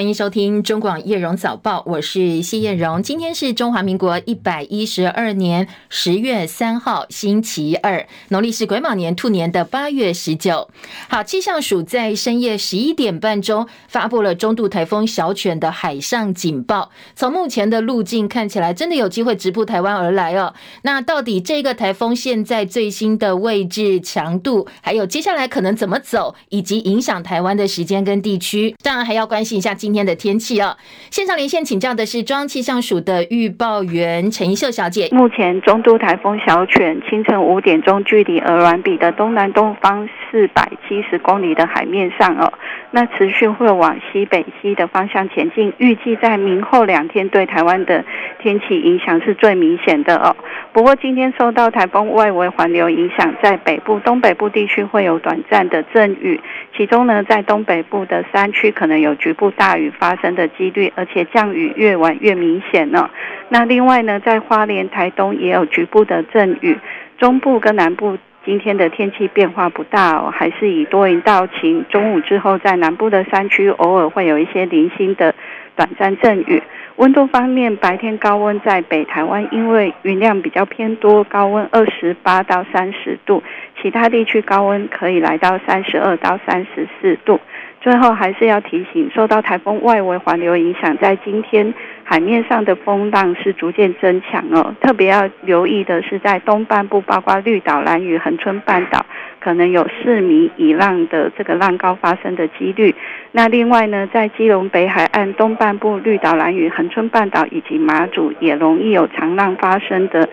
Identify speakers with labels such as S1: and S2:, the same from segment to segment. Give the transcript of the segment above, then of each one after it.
S1: 欢迎收听中广叶荣早报，我是谢叶荣。今天是中华民国一百一十二年十月三号，星期二，农历是癸卯年兔年的八月十九。好，气象署在深夜十一点半钟发布了中度台风小犬的海上警报。从目前的路径看起来，真的有机会直扑台湾而来哦。那到底这个台风现在最新的位置、强度，还有接下来可能怎么走，以及影响台湾的时间跟地区，当然还要关心一下今。今天的天气哦，线上连线请教的是中央气象署的预报员陈怡秀小姐。
S2: 目前中度台风小犬清晨五点钟距离鹅銮鼻的东南东方四百七十公里的海面上哦，那持续会往西北西的方向前进，预计在明后两天对台湾的天气影响是最明显的哦。不过今天受到台风外围环流影响，在北部、东北部地区会有短暂的阵雨，其中呢，在东北部的山区可能有局部大雨雨发生的几率，而且降雨越晚越明显呢。那另外呢，在花莲、台东也有局部的阵雨，中部跟南部今天的天气变化不大哦，还是以多云到晴。中午之后，在南部的山区偶尔会有一些零星的短暂阵雨。温度方面，白天高温在北台湾，因为云量比较偏多，高温二十八到三十度；其他地区高温可以来到三十二到三十四度。最后还是要提醒，受到台风外围环流影响，在今天海面上的风浪是逐渐增强哦。特别要留意的是，在东半部，包括绿岛、兰屿、恒春半岛，可能有四米以浪的这个浪高发生的几率。那另外呢，在基隆北海岸东半部、绿岛、兰屿、恒春半岛以及马祖，也容易有长浪发生的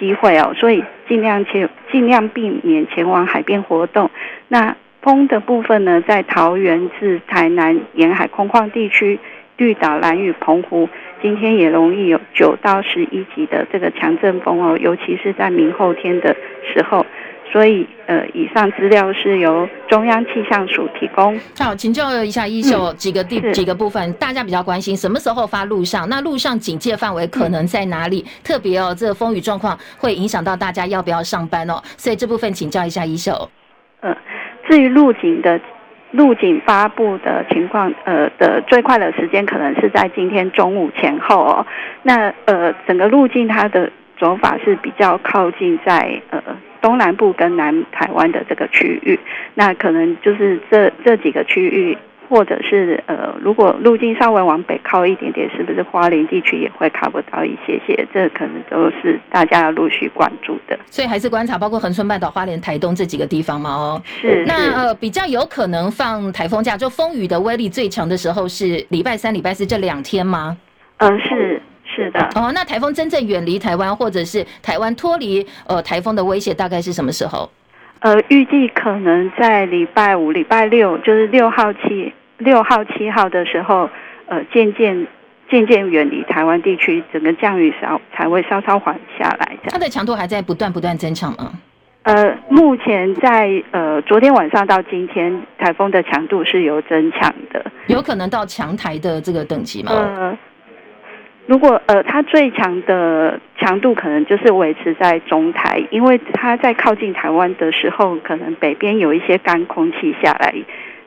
S2: 机会哦。所以尽量前尽量避免前往海边活动。那风的部分呢，在桃园至台南沿海空旷地区、绿岛、兰屿、澎湖，今天也容易有九到十一级的这个强阵风哦，尤其是在明后天的时候。所以，呃，以上资料是由中央气象署提供。
S1: 好，请教一下一秀，几个地、嗯、几个部分，大家比较关心，什么时候发陆上？那陆上警戒范围可能在哪里？嗯、特别哦，这个风雨状况会影响到大家要不要上班哦。所以这部分请教一下一秀。
S2: 嗯。至于陆警的陆警发布的情况，呃的最快的时间可能是在今天中午前后哦。那呃整个路径它的走法是比较靠近在呃东南部跟南台湾的这个区域，那可能就是这这几个区域。或者是呃，如果路径稍微往北靠一点点，是不是花莲地区也会看不到一些些？这可能都是大家要陆续关注的。
S1: 所以还是观察，包括恒春半岛、花莲、台东这几个地方嘛。哦，
S2: 是。
S1: 那呃，比较有可能放台风假，就风雨的威力最强的时候是礼拜三、礼拜四这两天吗？
S2: 嗯、呃，是是的。
S1: 哦，那台风真正远离台湾，或者是台湾脱离呃台风的威胁，大概是什么时候？
S2: 呃，预计可能在礼拜五、礼拜六，就是六号七。六号、七号的时候，呃，渐渐渐渐远离台湾地区，整个降雨稍才会稍稍缓下来。
S1: 它的强度还在不断不断增强吗？
S2: 呃，目前在呃昨天晚上到今天，台风的强度是有增强的，
S1: 有可能到强台的这个等级吗？
S2: 呃，如果呃它最强的强度可能就是维持在中台，因为它在靠近台湾的时候，可能北边有一些干空气下来。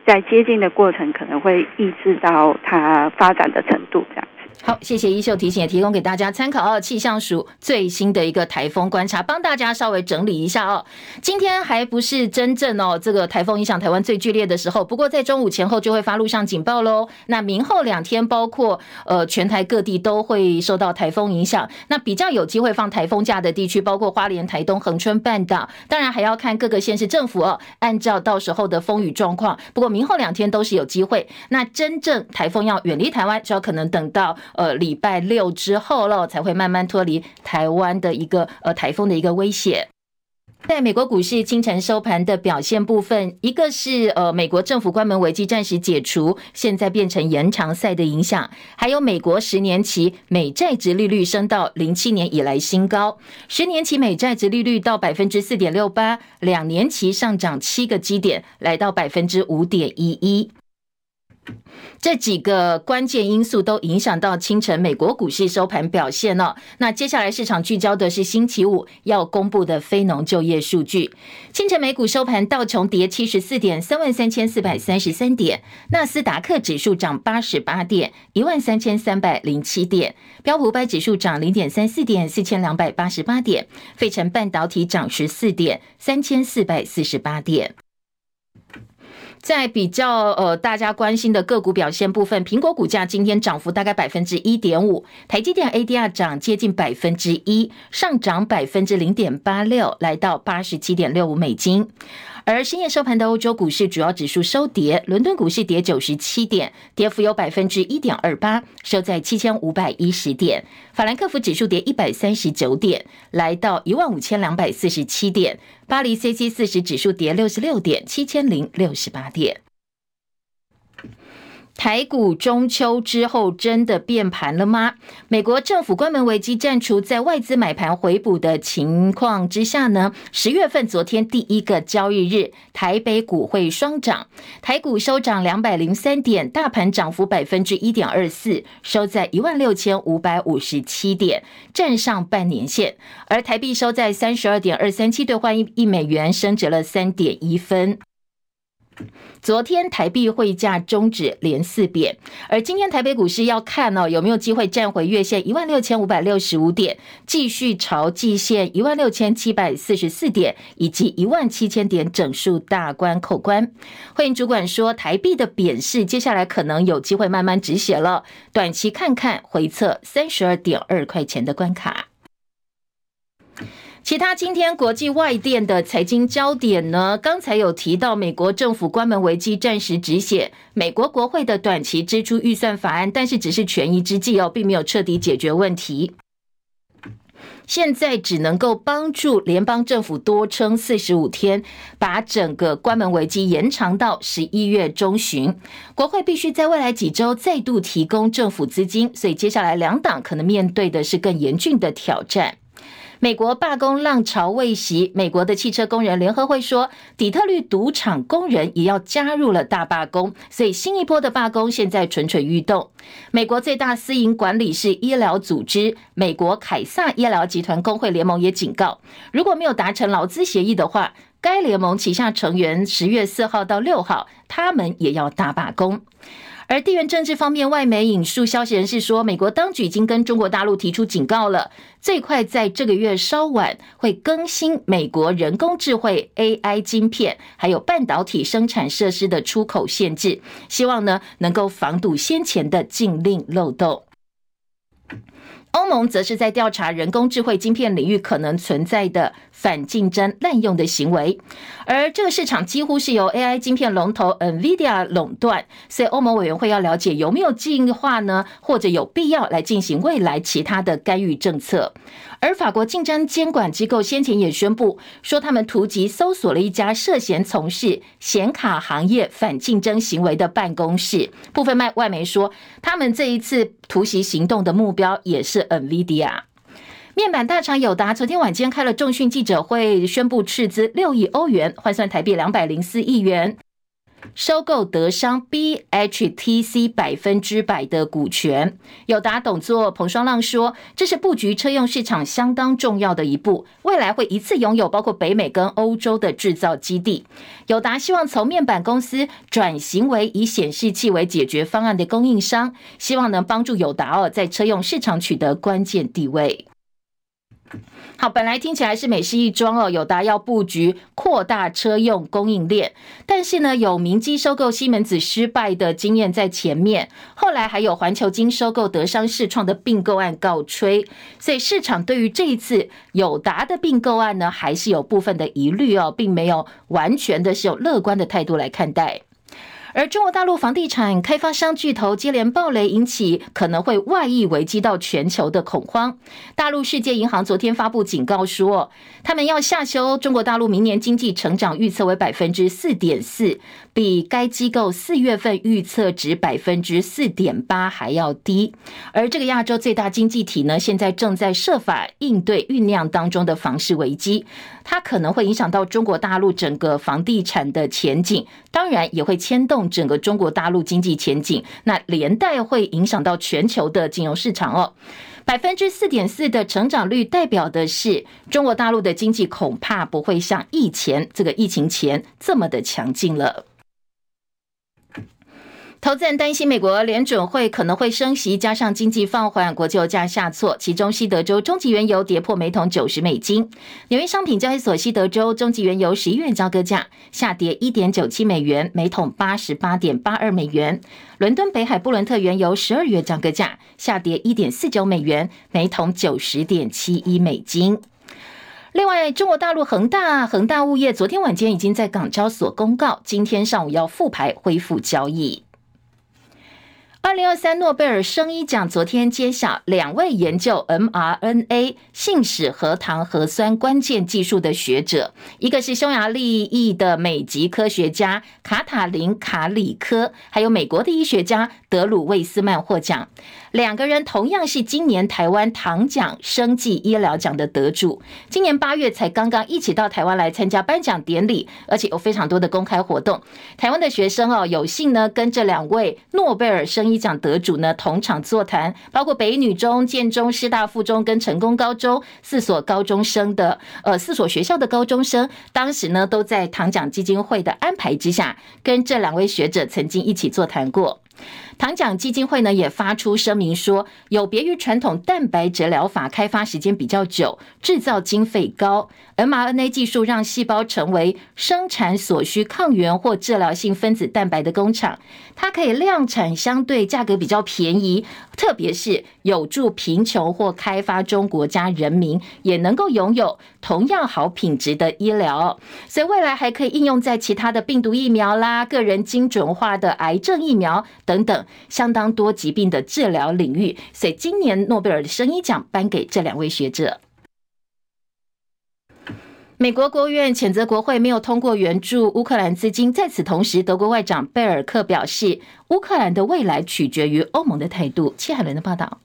S2: 在接近的过程，可能会抑制到它发展的程度，这样。
S1: 好，谢谢一秀提醒，也提供给大家参考哦。气象署最新的一个台风观察，帮大家稍微整理一下哦。今天还不是真正哦，这个台风影响台湾最剧烈的时候，不过在中午前后就会发路上警报喽。那明后两天，包括呃全台各地都会受到台风影响。那比较有机会放台风假的地区，包括花莲、台东、恒春半岛，当然还要看各个县市政府哦，按照到时候的风雨状况。不过明后两天都是有机会。那真正台风要远离台湾，就要可能等到。呃，礼拜六之后了，才会慢慢脱离台湾的一个呃台风的一个威胁。在美国股市清晨收盘的表现部分，一个是呃美国政府关门危机暂时解除，现在变成延长赛的影响，还有美国十年期美债殖利率升到零七年以来新高，十年期美债殖利率到百分之四点六八，两年期上涨七个基点，来到百分之五点一一。这几个关键因素都影响到清晨美国股市收盘表现了。那接下来市场聚焦的是星期五要公布的非农就业数据。清晨美股收盘，道琼跌七十四点，三万三千四百三十三点；纳斯达克指数涨八十八点，一万三千三百零七点；标普五百指数涨零点三四点，四千两百八十八点；费城半导体涨十四点，三千四百四十八点。在比较呃大家关心的个股表现部分，苹果股价今天涨幅大概百分之一点五，台积电 ADR 涨接近百分之一，上涨百分之零点八六，来到八十七点六五美金。而深夜收盘的欧洲股市主要指数收跌，伦敦股市跌九十七点，跌幅有百分之一点二八，收在七千五百一十点。法兰克福指数跌一百三十九点，来到一万五千两百四十七点。巴黎 c c 四十指数跌六十六点，七千零六十八点。台股中秋之后真的变盘了吗？美国政府关门危机暂除，在外资买盘回补的情况之下呢，十月份昨天第一个交易日，台北股会双涨，台股收涨两百零三点，大盘涨幅百分之一点二四，收在一万六千五百五十七点，站上半年线，而台币收在三十二点二三七兑换一一美元，升值了三点一分。昨天台币汇价终止连四贬，而今天台北股市要看哦，有没有机会站回月线一万六千五百六十五点，继续朝季线一万六千七百四十四点以及一万七千点整数大关口关。会员主管说，台币的贬势接下来可能有机会慢慢止血了，短期看看回测三十二点二块钱的关卡。其他今天国际外电的财经焦点呢？刚才有提到美国政府关门危机暂时止血，美国国会的短期支出预算法案，但是只是权宜之计哦，并没有彻底解决问题。现在只能够帮助联邦政府多撑四十五天，把整个关门危机延长到十一月中旬。国会必须在未来几周再度提供政府资金，所以接下来两党可能面对的是更严峻的挑战。美国罢工浪潮未息，美国的汽车工人联合会说，底特律赌场工人也要加入了大罢工，所以新一波的罢工现在蠢蠢欲动。美国最大私营管理式医疗组织美国凯撒医疗集团工会联盟也警告，如果没有达成劳资协议的话，该联盟旗下成员十月四号到六号，他们也要大罢工。而地缘政治方面，外媒引述消息人士说，美国当局已经跟中国大陆提出警告了，最快在这个月稍晚会更新美国人工智慧 AI 晶片，还有半导体生产设施的出口限制，希望呢能够防堵先前的禁令漏洞。欧盟则是在调查人工智慧晶片领域可能存在的反竞争滥用的行为，而这个市场几乎是由 AI 晶片龙头 NVIDIA 垄断，所以欧盟委员会要了解有没有计划呢，或者有必要来进行未来其他的干预政策。而法国竞争监管机构先前也宣布说，他们突击搜索了一家涉嫌从事显卡行业反竞争行为的办公室。部分外外媒说，他们这一次突袭行动的目标也是 NVIDIA。面板大厂友达昨天晚间开了重讯记者会，宣布斥资六亿欧元，换算台币两百零四亿元。收购德商 BHTC 百分之百的股权，友达董座彭双浪说：“这是布局车用市场相当重要的一步，未来会一次拥有包括北美跟欧洲的制造基地。友达希望从面板公司转型为以显示器为解决方案的供应商，希望能帮助友达哦在车用市场取得关键地位。”好，本来听起来是美事一桩哦，友达要布局扩大车用供应链，但是呢，有明基收购西门子失败的经验在前面，后来还有环球金收购德商世创的并购案告吹，所以市场对于这一次友达的并购案呢，还是有部分的疑虑哦，并没有完全的是有乐观的态度来看待。而中国大陆房地产开发商巨头接连暴雷，引起可能会外溢危机到全球的恐慌。大陆世界银行昨天发布警告说，他们要下修中国大陆明年经济成长预测为百分之四点四，比该机构四月份预测值百分之四点八还要低。而这个亚洲最大经济体呢，现在正在设法应对酝酿当中的房市危机，它可能会影响到中国大陆整个房地产的前景，当然也会牵动。整个中国大陆经济前景，那连带会影响到全球的金融市场哦。百分之四点四的成长率代表的是中国大陆的经济恐怕不会像疫前这个疫情前这么的强劲了。投资人担心美国联准会可能会升息，加上经济放缓，国际油价下挫。其中西德州中级原油跌破每桶九十美金。纽约商品交易所西德州中级原油十一月交割价下跌一点九七美元，每桶八十八点八二美元。伦敦北海布伦特原油十二月交割价下跌一点四九美元，每桶九十点七一美金。另外，中国大陆恒大恒大物业昨天晚间已经在港交所公告，今天上午要复牌恢复交易。二零二三诺贝尔生医奖昨天揭晓，两位研究 mRNA 信使核糖核酸关键技术的学者，一个是匈牙利裔的美籍科学家卡塔琳卡里科，还有美国的医学家德鲁魏斯曼获奖。两个人同样是今年台湾唐奖生计医疗奖的得主，今年八月才刚刚一起到台湾来参加颁奖典礼，而且有非常多的公开活动。台湾的学生哦，有幸呢跟这两位诺贝尔生医奖得主呢同场座谈，包括北女中、建中、师大附中跟成功高中四所高中生的呃四所学校的高中生，当时呢都在唐奖基金会的安排之下，跟这两位学者曾经一起座谈过。糖奖基金会呢也发出声明说，有别于传统蛋白质疗法，开发时间比较久，制造经费高，mRNA 技术让细胞成为生产所需抗原或治疗性分子蛋白的工厂，它可以量产相对价格比较便宜，特别是有助贫穷或开发中国家人民也能够拥有同样好品质的医疗，所以未来还可以应用在其他的病毒疫苗啦、个人精准化的癌症疫苗等等。相当多疾病的治疗领域，所以今年诺贝尔的生医奖颁给这两位学者。美国国务院谴责国会没有通过援助乌克兰资金，在此同时，德国外长贝尔克表示，乌克兰的未来取决于欧盟的态度。戚海伦的报道。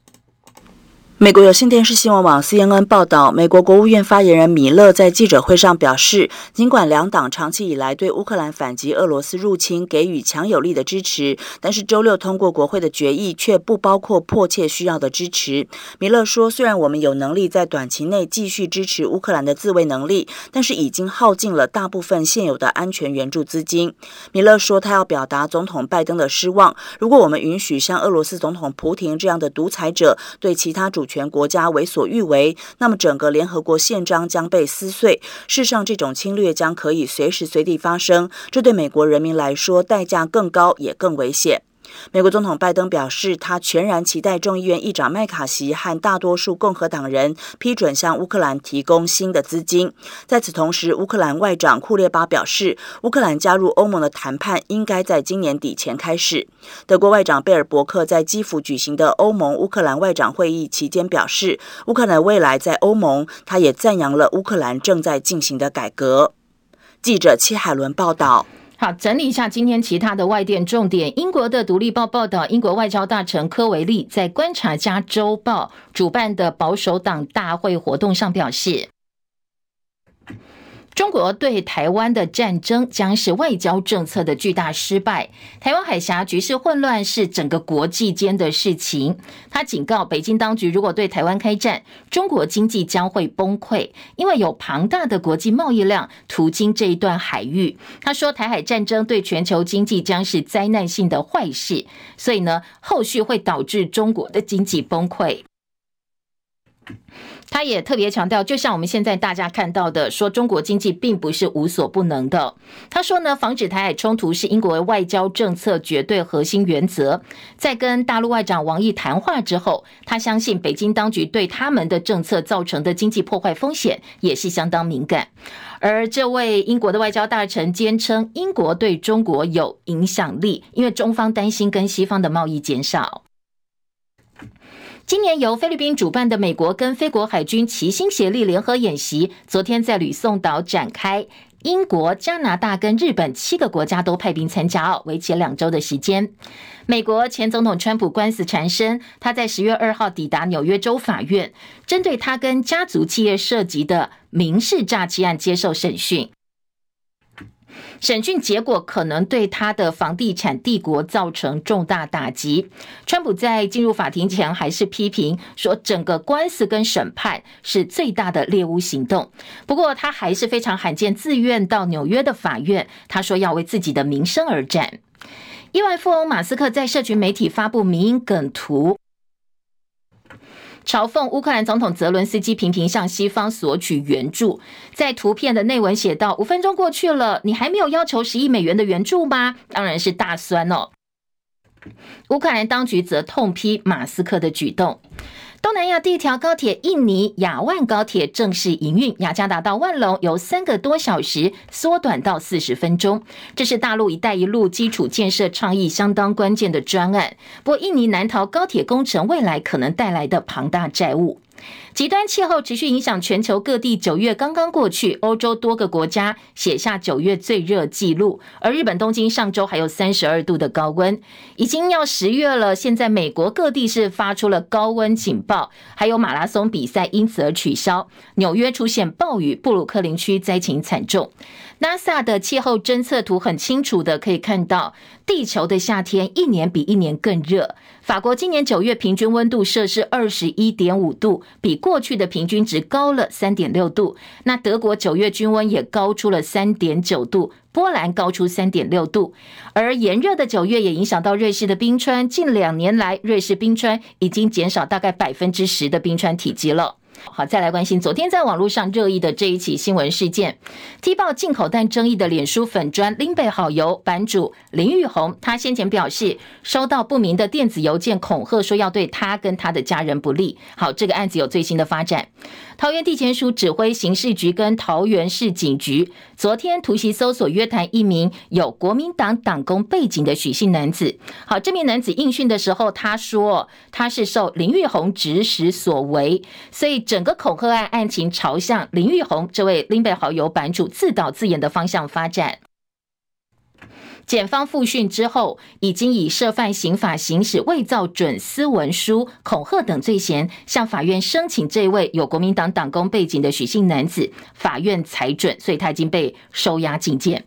S3: 美国有线电视新闻网 CNN 报道，美国国务院发言人米勒在记者会上表示，尽管两党长期以来对乌克兰反击俄罗斯入侵给予强有力的支持，但是周六通过国会的决议却不包括迫切需要的支持。米勒说，虽然我们有能力在短期内继续支持乌克兰的自卫能力，但是已经耗尽了大部分现有的安全援助资金。米勒说，他要表达总统拜登的失望，如果我们允许像俄罗斯总统普廷这样的独裁者对其他主全国家为所欲为，那么整个联合国宪章将被撕碎。事实上，这种侵略将可以随时随地发生，这对美国人民来说代价更高，也更危险。美国总统拜登表示，他全然期待众议院议长麦卡锡和大多数共和党人批准向乌克兰提供新的资金。在此同时，乌克兰外长库列巴表示，乌克兰加入欧盟的谈判应该在今年底前开始。德国外长贝尔伯克在基辅举行的欧盟乌克兰外长会议期间表示，乌克兰未来在欧盟，他也赞扬了乌克兰正在进行的改革。记者戚海伦报道。
S1: 好，整理一下今天其他的外电重点。英国的《独立报》报道，英国外交大臣科维利在《观察家周报》主办的保守党大会活动上表示。中国对台湾的战争将是外交政策的巨大失败。台湾海峡局势混乱是整个国际间的事情。他警告北京当局，如果对台湾开战，中国经济将会崩溃，因为有庞大的国际贸易量途经这一段海域。他说，台海战争对全球经济将是灾难性的坏事，所以呢，后续会导致中国的经济崩溃。他也特别强调，就像我们现在大家看到的，说中国经济并不是无所不能的。他说呢，防止台海冲突是英国外交政策绝对核心原则。在跟大陆外长王毅谈话之后，他相信北京当局对他们的政策造成的经济破坏风险也是相当敏感。而这位英国的外交大臣坚称，英国对中国有影响力，因为中方担心跟西方的贸易减少。今年由菲律宾主办的美国跟菲国海军齐心协力联合演习，昨天在吕宋岛展开。英国、加拿大跟日本七个国家都派兵参加哦，为期两周的时间。美国前总统川普官司缠身，他在十月二号抵达纽约州法院，针对他跟家族企业涉及的民事诈欺案接受审讯。审讯结果可能对他的房地产帝国造成重大打击。川普在进入法庭前还是批评说，整个官司跟审判是最大的猎巫行动。不过他还是非常罕见，自愿到纽约的法院。他说要为自己的名声而战。亿万富翁马斯克在社群媒体发布迷因梗图。嘲讽乌克兰总统泽伦斯基频频向西方索取援助，在图片的内文写道：“五分钟过去了，你还没有要求十亿美元的援助吗？”当然是大酸哦。乌克兰当局则痛批马斯克的举动。东南亚第一条高铁印尼雅万高铁正式营运，雅加达到万隆由三个多小时缩短到四十分钟。这是大陆“一带一路”基础建设倡议相当关键的专案。不过，印尼难逃高铁工程未来可能带来的庞大债务。极端气候持续影响全球各地。九月刚刚过去，欧洲多个国家写下九月最热纪录，而日本东京上周还有三十二度的高温，已经要十月了。现在美国各地是发出了高温警报，还有马拉松比赛因此而取消。纽约出现暴雨，布鲁克林区灾情惨重。NASA 的气候侦测图很清楚的可以看到，地球的夏天一年比一年更热。法国今年九月平均温度摄氏二十一点五度，比过去的平均值高了三点六度。那德国九月均温也高出了三点九度，波兰高出三点六度。而炎热的九月也影响到瑞士的冰川，近两年来，瑞士冰川已经减少大概百分之十的冰川体积了。好，再来关心昨天在网络上热议的这一起新闻事件，踢爆进口蛋争议的脸书粉砖林北好油版主林玉红，他先前表示收到不明的电子邮件恐吓，说要对他跟他的家人不利。好，这个案子有最新的发展。桃园地检署指挥刑事局跟桃园市警局昨天突袭搜索约谈一名有国民党党工背景的许姓男子。好，这名男子应讯的时候，他说他是受林玉红指使所为，所以整个恐吓案案情朝向林玉红这位林北好友版主自导自演的方向发展。检方复讯之后，已经以涉犯刑法行使伪造准私文书、恐吓等罪嫌，向法院申请这位有国民党党工背景的许姓男子，法院裁准，所以他已经被收押禁见。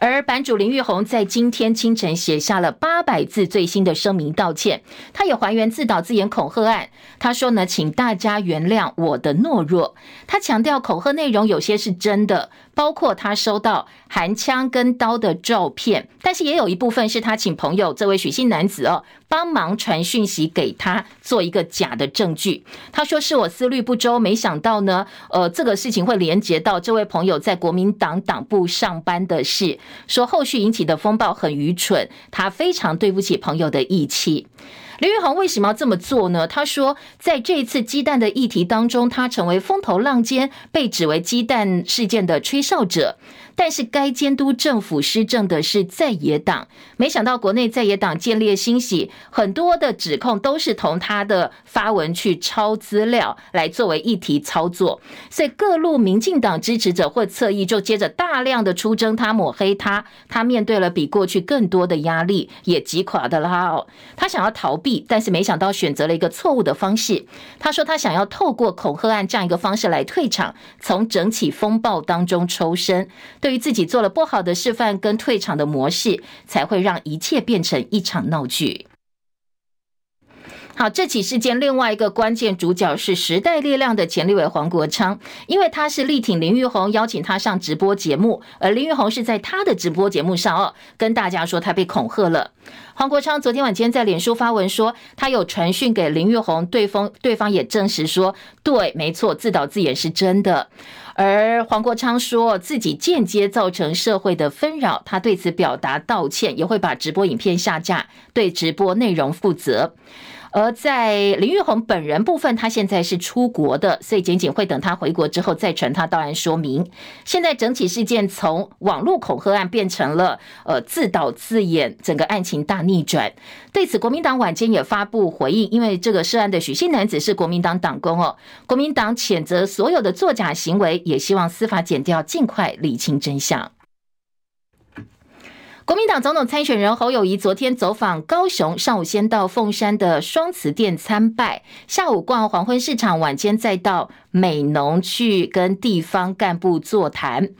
S1: 而版主林玉红在今天清晨写下了八百字最新的声明道歉，他也还原自导自演恐吓案。他说呢，请大家原谅我的懦弱。他强调恐吓内容有些是真的。包括他收到含枪跟刀的照片，但是也有一部分是他请朋友这位许姓男子哦帮忙传讯息给他做一个假的证据。他说是我思虑不周，没想到呢，呃，这个事情会连接到这位朋友在国民党党部上班的事。说后续引起的风暴很愚蠢，他非常对不起朋友的义气。林玉红为什么要这么做呢？他说，在这一次鸡蛋的议题当中，他成为风头浪尖，被指为鸡蛋事件的吹哨者。但是该监督政府施政的是在野党，没想到国内在野党见猎心喜，很多的指控都是从他的发文去抄资料来作为议题操作，所以各路民进党支持者或侧翼就接着大量的出征他、抹黑他，他面对了比过去更多的压力，也击垮的他哦。他想要逃避，但是没想到选择了一个错误的方式。他说他想要透过恐吓案这样一个方式来退场，从整起风暴当中抽身。对对于自己做了不好的示范跟退场的模式，才会让一切变成一场闹剧。好，这起事件另外一个关键主角是时代力量的前立委黄国昌，因为他是力挺林玉红，邀请他上直播节目，而林玉红是在他的直播节目上哦，跟大家说他被恐吓了。黄国昌昨天晚间在脸书发文说，他有传讯给林玉红，对方对方也证实说，对，没错，自导自演是真的。而黄国昌说自己间接造成社会的纷扰，他对此表达道歉，也会把直播影片下架，对直播内容负责。而在林玉红本人部分，他现在是出国的，所以检警会等他回国之后再传他到案说明。现在整起事件从网络恐吓案变成了呃自导自演，整个案情大逆转。对此，国民党晚间也发布回应，因为这个涉案的许姓男子是国民党党工哦，国民党谴责所有的作假行为，也希望司法检调尽快理清真相。国民党总统参选人侯友谊昨天走访高雄，上午先到凤山的双慈殿参拜，下午逛黄昏市场，晚间再到美农去跟地方干部座谈。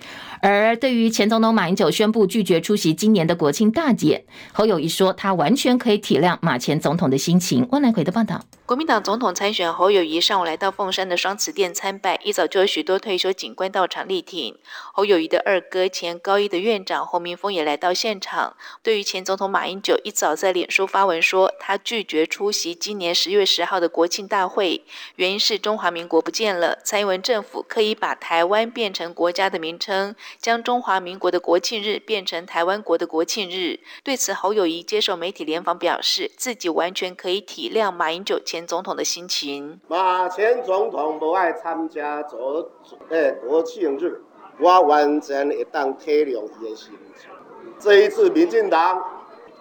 S1: 而对于前总统马英九宣布拒绝出席今年的国庆大典，侯友谊说他完全可以体谅马前总统的心情。温来奎的报道。
S4: 国民党总统参选侯友谊上午来到凤山的双慈殿参拜，一早就有许多退休警官到场力挺。侯友谊的二哥前高一的院长侯明峰也来到现场。对于前总统马英九一早在脸书发文说他拒绝出席今年十月十号的国庆大会，原因是中华民国不见了，蔡英文政府刻意把台湾变成国家的名称。将中华民国的国庆日变成台湾国的国庆日，对此侯友谊接受媒体联访表示，自己完全可以体谅马英九前总统的心情。
S5: 马前总统不爱参加做诶国庆日，我完全会当体谅他的心情。这一次民进党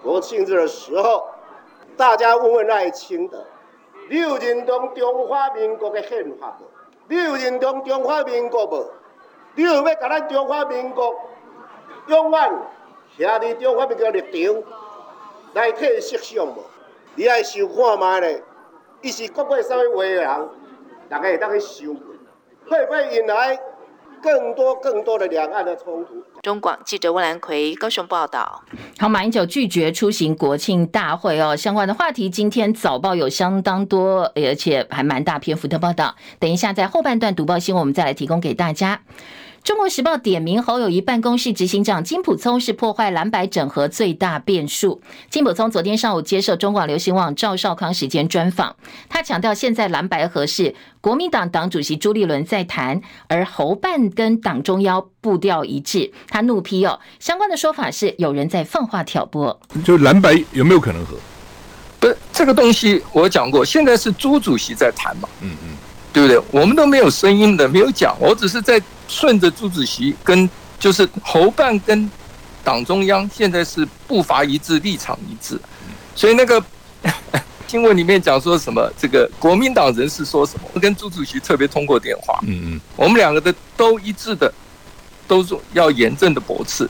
S5: 国庆日的时候，大家问问赖清德，你有认同中华民国的宪法无？你有认同中华民国无？你有要甲咱中华民国永远徛伫中华民国立场来替设想无？你爱想看觅咧，伊是国过啥物话人，大家会当去收，会不会引来更多更多的两岸的冲突？
S4: 中广记者温兰奎高雄报道。
S1: 好，马英九拒绝出席国庆大会哦，相关的话题今天早报有相当多，而且还蛮大篇幅的报道。等一下在后半段读报新闻，我们再来提供给大家。中国时报点名侯友谊办公室执行长金普聪是破坏蓝白整合最大变数。金普聪昨天上午接受中广流行网赵少康时间专访，他强调现在蓝白合是国民党党主席朱立伦在谈，而侯办跟党中央步调一致。他怒批哦，相关的说法是有人在放话挑拨。
S6: 就蓝白有没有可能合？
S7: 不是这个东西，我讲过，现在是朱主席在谈嘛，嗯嗯，对不对？我们都没有声音的，没有讲，我只是在。顺着朱主席跟就是侯办跟党中央现在是步伐一致，立场一致，所以那个 新闻里面讲说什么，这个国民党人士说什么，我跟朱主席特别通过电话，嗯嗯，我们两个的都一致的，都是要严正的驳斥，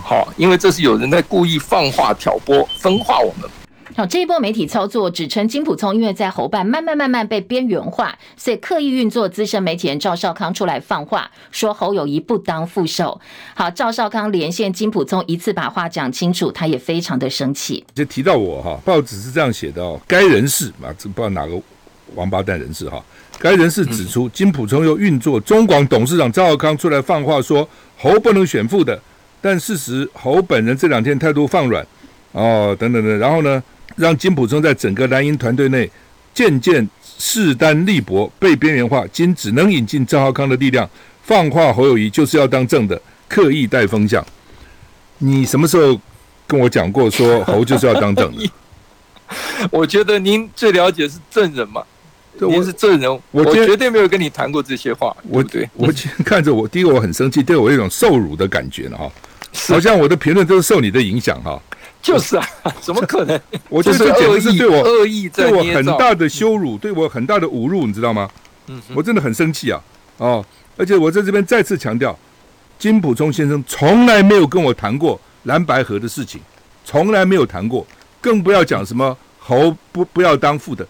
S7: 好，因为这是有人在故意放话挑拨分化我们。
S1: 好，这一波媒体操作指称金普聪因为在侯办慢慢慢慢被边缘化，所以刻意运作资深媒体人赵少康出来放话，说侯友谊不当副手。好，赵少康连线金普聪，一次把话讲清楚，他也非常的生气。
S6: 就提到我哈，报纸是这样写的哦，该人士啊，这不知道哪个王八蛋人士哈，该人士指出，金普聪又运作中广董事长赵少康出来放话，说侯不能选副的，但事实侯本人这两天态度放软哦，等等等，然后呢？让金普聪在整个蓝营团队内渐渐势单力薄，被边缘化。今只能引进赵浩康的力量，放话侯友谊就是要当正的，刻意带风向。你什么时候跟我讲过说侯就是要当正的？
S7: 我觉得您最了解是正人嘛，您是正人，我，我绝对没有跟你谈过这些话。
S6: 我
S7: 对，
S6: 我看着我，第一个我很生气，对我有一种受辱的感觉了哈，好像我的评论都是受你的影响哈。
S7: 就是啊，怎么可能？
S6: 我觉得这简直是对我
S7: 恶意，
S6: 对我很大的羞辱，对我很大的侮辱，你知道吗？嗯，我真的很生气啊！哦，而且我在这边再次强调，金普聪先生从来没有跟我谈过蓝白河的事情，从来没有谈过，更不要讲什么侯不不要当副的。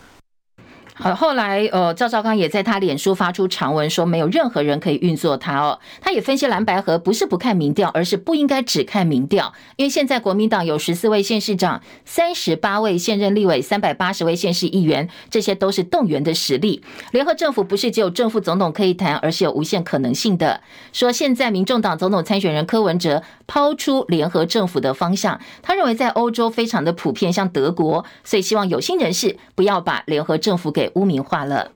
S1: 好，后来呃，赵少康也在他脸书发出长文，说没有任何人可以运作他哦。他也分析蓝白合不是不看民调，而是不应该只看民调，因为现在国民党有十四位县市长、三十八位现任立委、三百八十位县市议员，这些都是动员的实力。联合政府不是只有正副总统可以谈，而是有无限可能性的。说现在民众党总统参选人柯文哲抛出联合政府的方向，他认为在欧洲非常的普遍，像德国，所以希望有心人士不要把联合政府给。污名化了。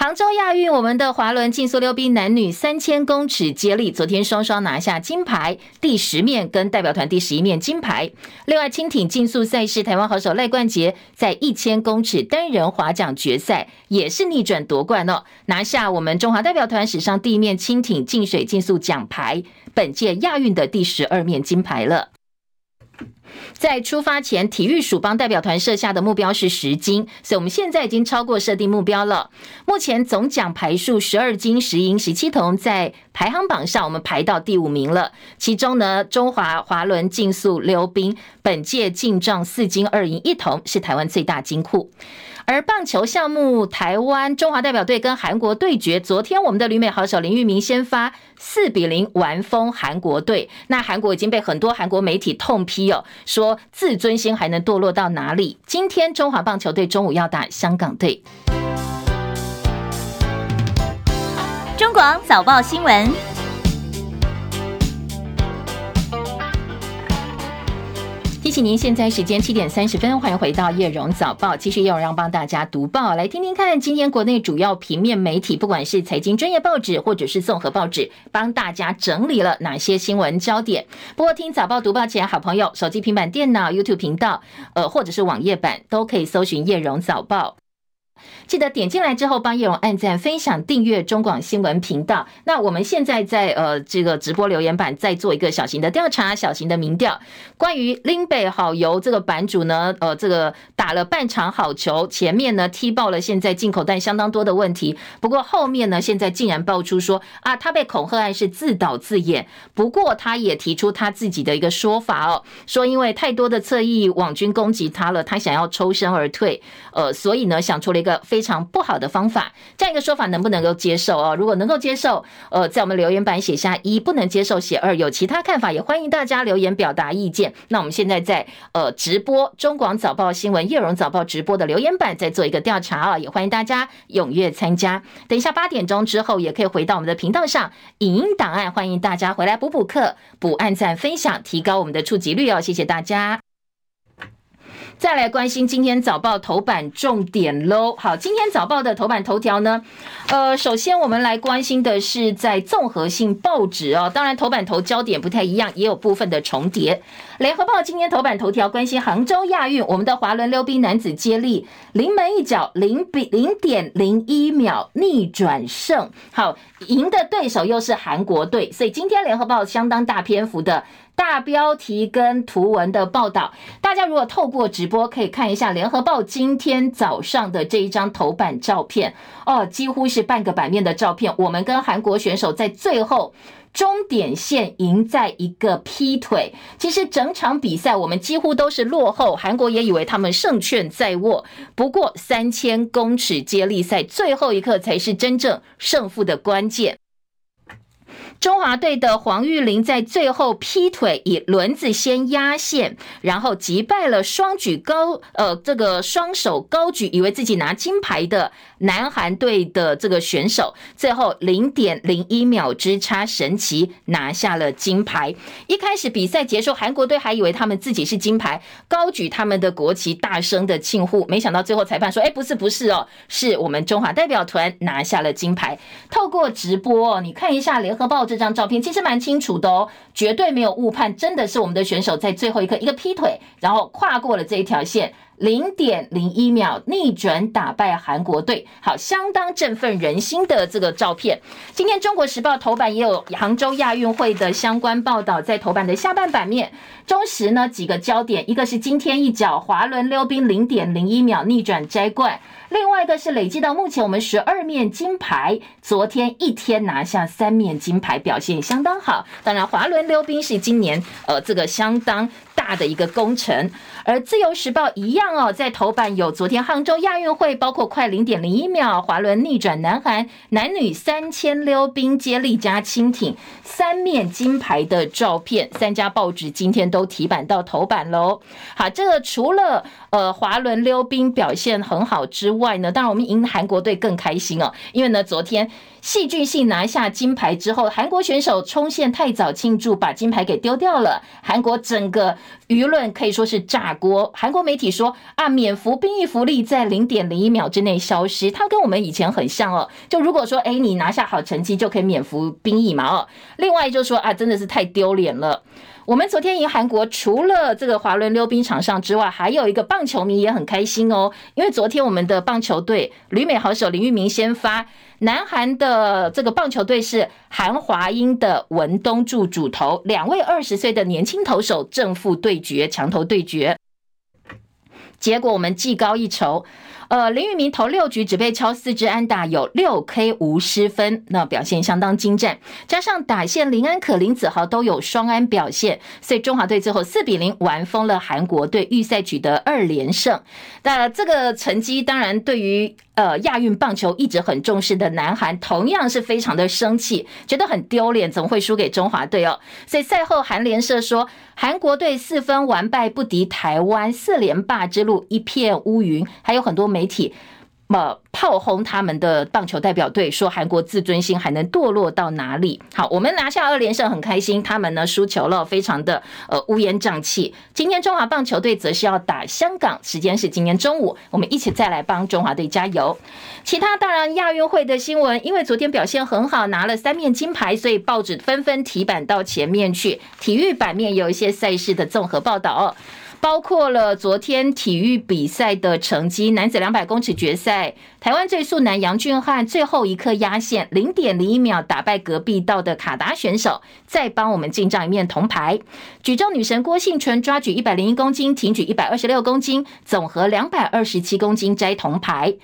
S1: 杭州亚运，我们的滑轮竞速溜冰男女三千公尺接力，昨天双双拿下金牌，第十面跟代表团第十一面金牌。另外，轻艇竞速赛事，台湾好手赖冠杰在一千公尺单人划桨决赛也是逆转夺冠哦，拿下我们中华代表团史上第一面轻艇进水竞速奖牌，本届亚运的第十二面金牌了。在出发前，体育署帮代表团设下的目标是十金，所以我们现在已经超过设定目标了。目前总奖牌数十二金十银十七铜，在排行榜上我们排到第五名了。其中呢，中华滑轮竞速溜冰本届进账四金二银一铜，是台湾最大金库。而棒球项目，台湾中华代表队跟韩国对决，昨天我们的旅美好手林玉明先发四比零完封韩国队。那韩国已经被很多韩国媒体痛批哦，说自尊心还能堕落到哪里？今天中华棒球队中午要打香港队。
S8: 中广早报新闻。
S1: 提醒您，现在时间七点三十分，欢迎回到叶荣早报。继续要让帮大家读报，来听听看今天国内主要平面媒体，不管是财经专业报纸或者是综合报纸，帮大家整理了哪些新闻焦点。不过听早报读报前，好朋友手机、平板电脑、YouTube 频道，呃，或者是网页版，都可以搜寻叶荣早报。记得点进来之后，帮叶荣按赞、分享、订阅中广新闻频道。那我们现在在呃这个直播留言板再做一个小型的调查、小型的民调，关于林北好油这个版主呢，呃，这个打了半场好球，前面呢踢爆了现在进口蛋相当多的问题，不过后面呢现在竟然爆出说啊，他被恐吓案是自导自演。不过他也提出他自己的一个说法哦，说因为太多的侧翼网军攻击他了，他想要抽身而退，呃，所以呢想出了一个。个非常不好的方法，这样一个说法能不能够接受哦？如果能够接受，呃，在我们留言板写下一，不能接受写二，有其他看法也欢迎大家留言表达意见。那我们现在在呃直播中广早报新闻叶荣早报直播的留言板再做一个调查啊，也欢迎大家踊跃参加。等一下八点钟之后也可以回到我们的频道上影音档案，欢迎大家回来补补课、补按赞、分享，提高我们的触及率哦。谢谢大家。再来关心今天早报头版重点喽。好，今天早报的头版头条呢，呃，首先我们来关心的是在综合性报纸哦，当然头版头焦点不太一样，也有部分的重叠。联合报今天头版头条关心杭州亚运，我们的滑轮溜冰男子接力临门一脚零比零点零一秒逆转胜，好，赢的对手又是韩国队，所以今天联合报相当大篇幅的。大标题跟图文的报道，大家如果透过直播可以看一下《联合报》今天早上的这一张头版照片哦，几乎是半个版面的照片。我们跟韩国选手在最后终点线赢在一个劈腿。其实整场比赛我们几乎都是落后，韩国也以为他们胜券在握。不过三千公尺接力赛最后一刻才是真正胜负的关键。中华队的黄玉玲在最后劈腿，以轮子先压线，然后击败了双举高，呃，这个双手高举，以为自己拿金牌的南韩队的这个选手，最后零点零一秒之差，神奇拿下了金牌。一开始比赛结束，韩国队还以为他们自己是金牌，高举他们的国旗，大声的庆呼。没想到最后裁判说：“哎，不是，不是哦，是我们中华代表团拿下了金牌。”透过直播，你看一下联合报。这张照片其实蛮清楚的哦，绝对没有误判，真的是我们的选手在最后一刻一个劈腿，然后跨过了这一条线，零点零一秒逆转打败韩国队，好，相当振奋人心的这个照片。今天《中国时报》头版也有杭州亚运会的相关报道，在头版的下半版面。中时呢几个焦点，一个是今天一脚滑轮溜冰零点零一秒逆转摘冠。另外一个是累计到目前，我们十二面金牌，昨天一天拿下三面金牌，表现相当好。当然，滑轮溜冰是今年呃这个相当大的一个工程。而自由时报一样哦，在头版有昨天杭州亚运会，包括快零点零一秒滑轮逆转南韩男女三千溜冰接力加轻艇三面金牌的照片，三家报纸今天都提版到头版喽。好，这个除了呃滑轮溜冰表现很好之外呢，当然我们赢韩国队更开心哦，因为呢昨天。戏剧性拿下金牌之后，韩国选手冲线太早庆祝，把金牌给丢掉了。韩国整个舆论可以说是炸锅。韩国媒体说啊，免服兵役福利在零点零一秒之内消失，它跟我们以前很像哦。就如果说哎，你拿下好成绩就可以免服兵役嘛哦。另外就说啊，真的是太丢脸了。我们昨天赢韩国，除了这个滑轮溜冰场上之外，还有一个棒球迷也很开心哦，因为昨天我们的棒球队旅美好手林玉明先发，南韩的这个棒球队是韩华英的文东柱主投，两位二十岁的年轻投手正负对决，强投对决，结果我们技高一筹。呃，林玉明投六局只被敲四支安打，有六 K 无失分，那表现相当精湛。加上打线林安可、林子豪都有双安表现，所以中华队最后四比零完封了韩国队，预赛取得二连胜。那这个成绩当然对于。呃，亚运棒球一直很重视的南韩，同样是非常的生气，觉得很丢脸，怎么会输给中华队哦？所以赛后韩联社说，韩国队四分完败不敌台湾，四连霸之路一片乌云，还有很多媒体。么炮轰他们的棒球代表队，说韩国自尊心还能堕落到哪里？好，我们拿下二连胜很开心，他们呢输球了，非常的呃乌烟瘴气。今天中华棒球队则是要打香港，时间是今天中午，我们一起再来帮中华队加油。其他当然亚运会的新闻，因为昨天表现很好，拿了三面金牌，所以报纸纷纷提版到前面去。体育版面有一些赛事的综合报道哦。包括了昨天体育比赛的成绩，男子两百公尺决赛，台湾最速男杨俊翰最后一刻压线，零点零一秒打败隔壁道的卡达选手，再帮我们进账一面铜牌。举重女神郭婞淳抓举一百零一公斤，挺举一百二十六公斤，总和两百二十七公斤摘铜牌。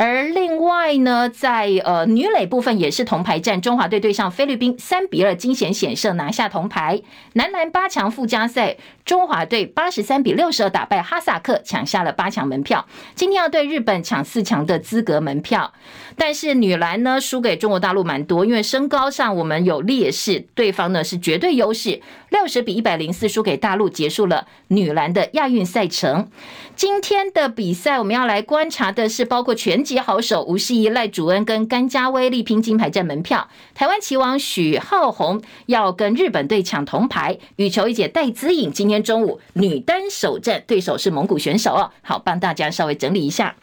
S1: 而另外呢，在呃女垒部分也是铜牌战，中华队对上菲律宾三比二惊险险胜拿下铜牌。男篮八强附加赛，中华队八十三比六十二打败哈萨克，抢下了八强门票。今天要对日本抢四强的资格门票。但是女篮呢输给中国大陆蛮多，因为身高上我们有劣势，对方呢是绝对优势，六十比一百零四输给大陆，结束了女篮的亚运赛程。今天的比赛我们要来观察的是包括全。级好手吴诗仪、赖主恩跟甘家威力拼金牌战门票。台湾棋王许浩红要跟日本队抢铜牌。羽球一姐戴资颖今天中午女单首战，对手是蒙古选手哦。好，帮大家稍微整理一下。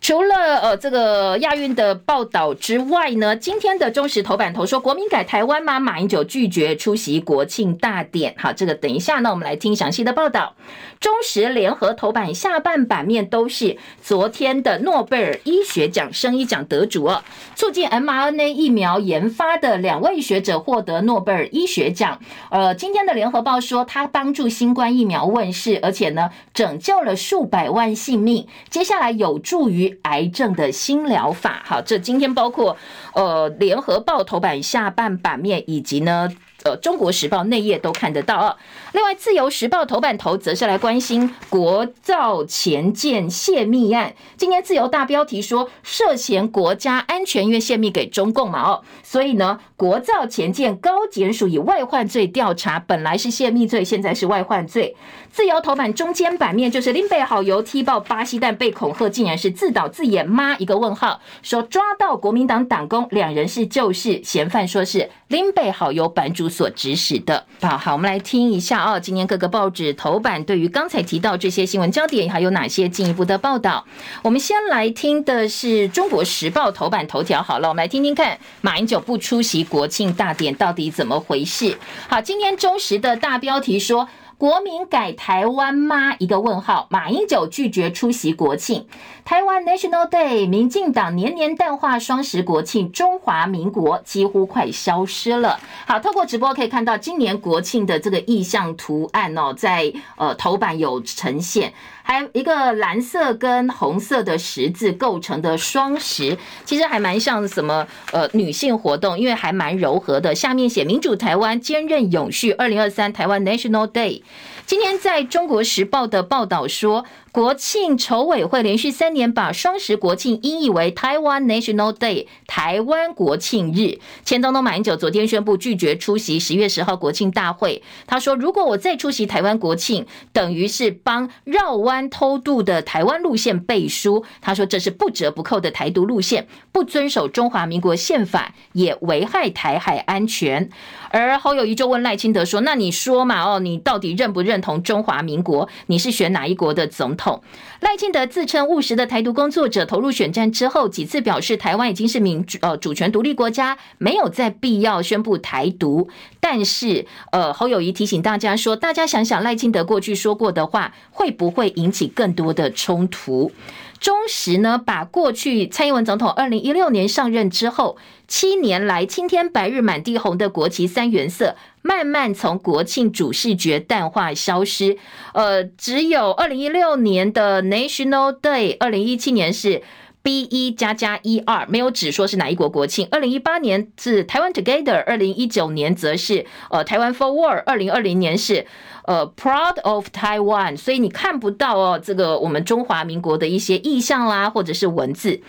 S1: 除了呃这个亚运的报道之外呢，今天的中时头版头说国民改台湾吗？马英九拒绝出席国庆大典。好，这个等一下呢，我们来听详细的报道。中时联合头版下半版面都是昨天的诺贝尔医学奖生医奖得主哦，促进 mRNA 疫苗研发的两位学者获得诺贝尔医学奖。呃，今天的联合报说他帮助新冠疫苗问世，而且呢拯救了数百万性命，接下来有助于。癌症的新疗法，好，这今天包括呃联合报头版下半版面，以及呢。呃，《中国时报》内页都看得到啊。另外，《自由时报》头版头则是来关心国造潜舰泄密案。今天《自由》大标题说，涉嫌国家安全，因为泄密给中共嘛，哦，所以呢，国造潜舰高检署以外患罪调查，本来是泄密罪，现在是外患罪。《自由》头版中间版面就是林北好友踢爆巴西蛋被恐吓，竟然是自导自演妈？一个问号，说抓到国民党党工，两人是旧事嫌犯，说是林北好友版主。所指使的。好好，我们来听一下哦。今天各个报纸头版对于刚才提到这些新闻焦点，还有哪些进一步的报道？我们先来听的是《中国时报》头版头条。好了，我们来听听看，马英九不出席国庆大典到底怎么回事？好，今天中时的大标题说。国民改台湾吗？一个问号。马英九拒绝出席国庆。台湾 National Day，民进党年年淡化双十国庆，中华民国几乎快消失了。好，透过直播可以看到今年国庆的这个意向图案哦，在呃头版有呈现。还一个蓝色跟红色的十字构成的双十，其实还蛮像什么呃女性活动，因为还蛮柔和的。下面写民主台湾坚韧永续，二零二三台湾 National Day。今天在中国时报的报道说。国庆筹委会连续三年把双十国庆音译为台湾 National Day，台湾国庆日。前总统马英九昨天宣布拒绝出席十月十号国庆大会。他说：“如果我再出席台湾国庆，等于是帮绕弯偷渡的台湾路线背书。”他说：“这是不折不扣的台独路线，不遵守中华民国宪法，也危害台海安全。”而侯友宜就问赖清德说：“那你说嘛？哦，你到底认不认同中华民国？你是选哪一国的总统？赖清德自称务实的台独工作者，投入选战之后，几次表示台湾已经是民主呃主权独立国家，没有再必要宣布台独。但是呃侯友谊提醒大家说，大家想想赖清德过去说过的话，会不会引起更多的冲突？中时呢，把过去蔡英文总统二零一六年上任之后七年来青天白日满地红的国旗三原色，慢慢从国庆主视觉淡化消失。呃，只有二零一六年的 National Day，二零一七年是 B 一加加一二，没有指说是哪一国国庆。二零一八年是台湾 Together，二零一九年则是呃台湾 Forward，二零二零年是。呃，Proud of Taiwan，所以你看不到哦，这个我们中华民国的一些意象啦，或者是文字。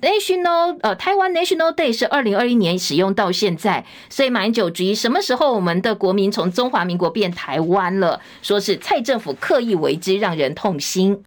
S1: National 呃，台湾 National Day 是二零二一年使用到现在，所以马英九质疑什么时候我们的国民从中华民国变台湾了，说是蔡政府刻意为之，让人痛心。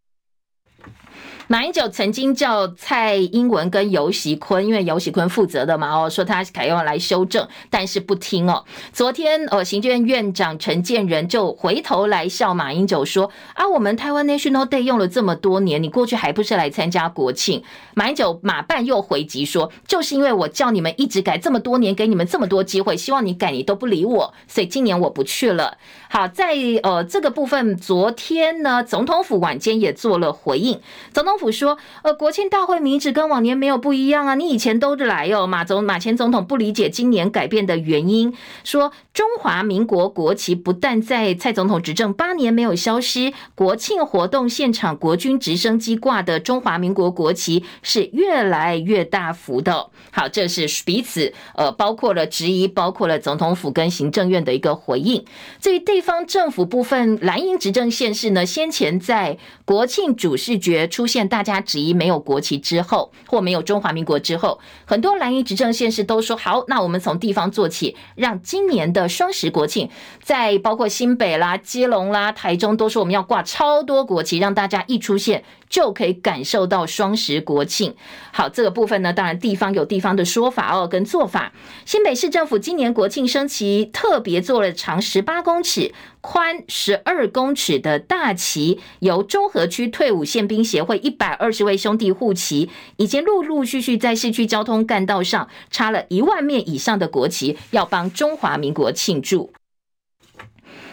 S1: 马英九曾经叫蔡英文跟游锡堃，因为游锡堃负责的嘛，哦，说他改用来修正，但是不听哦。昨天，呃，行政院院长陈建仁就回头来笑马英九说：“啊，我们台湾 National Day 用了这么多年，你过去还不是来参加国庆？”马英九马办又回击说：“就是因为我叫你们一直改这么多年，给你们这么多机会，希望你改，你都不理我，所以今年我不去了。”好，在呃这个部分，昨天呢，总统府晚间也做了回应，总统。府说，呃，国庆大会名字跟往年没有不一样啊，你以前都来哦。马总马前总统不理解今年改变的原因，说中华民国国旗不但在蔡总统执政八年没有消失，国庆活动现场国军直升机挂的中华民国国旗是越来越大幅的。好，这是彼此呃，包括了质疑，包括了总统府跟行政院的一个回应。至于地方政府部分，蓝营执政县市呢，先前在国庆主视觉出现。大家质疑没有国旗之后，或没有中华民国之后，很多蓝营执政县市都说好，那我们从地方做起，让今年的双十国庆，在包括新北啦、基隆啦、台中，都说我们要挂超多国旗，让大家一出现。就可以感受到双十国庆。好，这个部分呢，当然地方有地方的说法哦，跟做法。新北市政府今年国庆升旗，特别做了长十八公尺、宽十二公尺的大旗，由中和区退伍宪兵协会一百二十位兄弟护旗，已经陆陆续续在市区交通干道上插了一万面以上的国旗，要帮中华民国庆祝。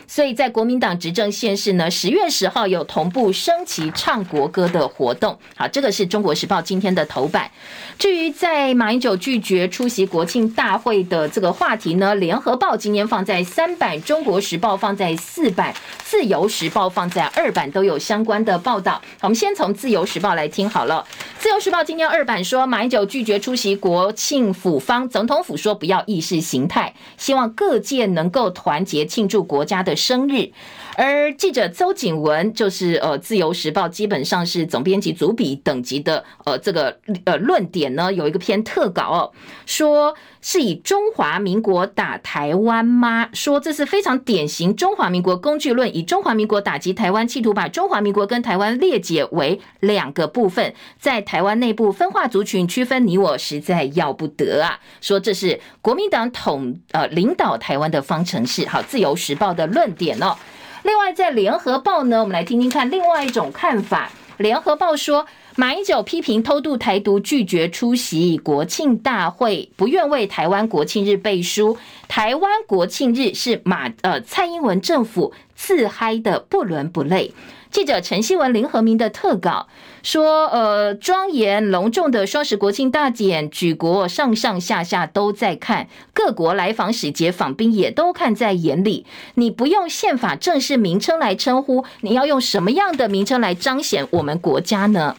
S1: 所以在国民党执政县市呢，十月十号有同步升旗唱国歌的活动。好，这个是中国时报今天的头版。至于在马英九拒绝出席国庆大会的这个话题呢，联合报今天放在三版，中国时报放在四版，自由时报放在二版，都有相关的报道。我们先从自由时报来听好了。自由时报今天二版说，马英九拒绝出席国庆府方，总统府说不要意识形态，希望各界能够团结庆祝国家的生日，而记者邹景文就是呃，《自由时报》基本上是总编辑主笔等级的呃，这个呃论点呢，有一个篇特稿哦，说是以中华民国打台湾吗？说这是非常典型中华民国工具论，以中华民国打击台湾，企图把中华民国跟台湾裂解为两个部分，在台湾内部分化族群，区分你我，实在要不得啊！说这是国民党统呃领导台湾的方程式。好，《自由时报》的论点哦。另外，在联合报呢，我们来听听看另外一种看法。联合报说，马英九批评偷渡台独，拒绝出席国庆大会，不愿为台湾国庆日背书。台湾国庆日是马呃蔡英文政府自嗨的不伦不类。记者陈希文、林和明的特稿说：“呃，庄严隆重的双十国庆大典，举国上上下下都在看，各国来访使节访宾也都看在眼里。你不用宪法正式名称来称呼，你要用什么样的名称来彰显我们国家呢？”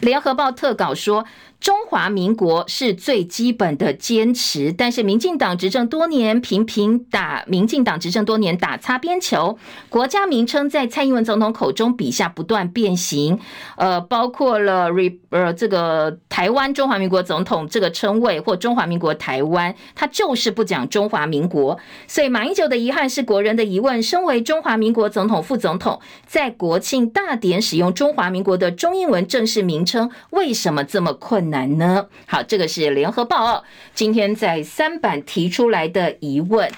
S1: 联合报特稿说。中华民国是最基本的坚持，但是民进党执政多年，频频打民进党执政多年打擦边球，国家名称在蔡英文总统口中笔下不断变形，呃，包括了 re 呃这个台湾中华民国总统这个称谓或中华民国台湾，他就是不讲中华民国，所以马英九的遗憾是国人的疑问。身为中华民国总统、副总统，在国庆大典使用中华民国的中英文正式名称，为什么这么困难？难呢？好，这个是联合报哦，今天在三版提出来的疑问。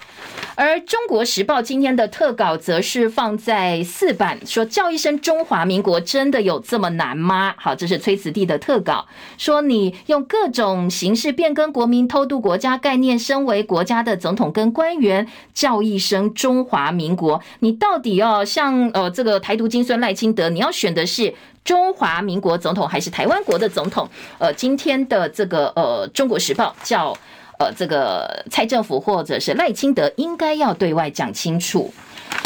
S1: 而中国时报今天的特稿则是放在四版，说叫一声中华民国真的有这么难吗？好，这是崔慈弟的特稿，说你用各种形式变更国民、偷渡国家概念，身为国家的总统跟官员叫一声中华民国，你到底要像呃这个台独金孙赖清德，你要选的是中华民国总统还是台湾国的总统？呃，今天的这个呃中国时报叫。呃，这个蔡政府或者是赖清德应该要对外讲清楚。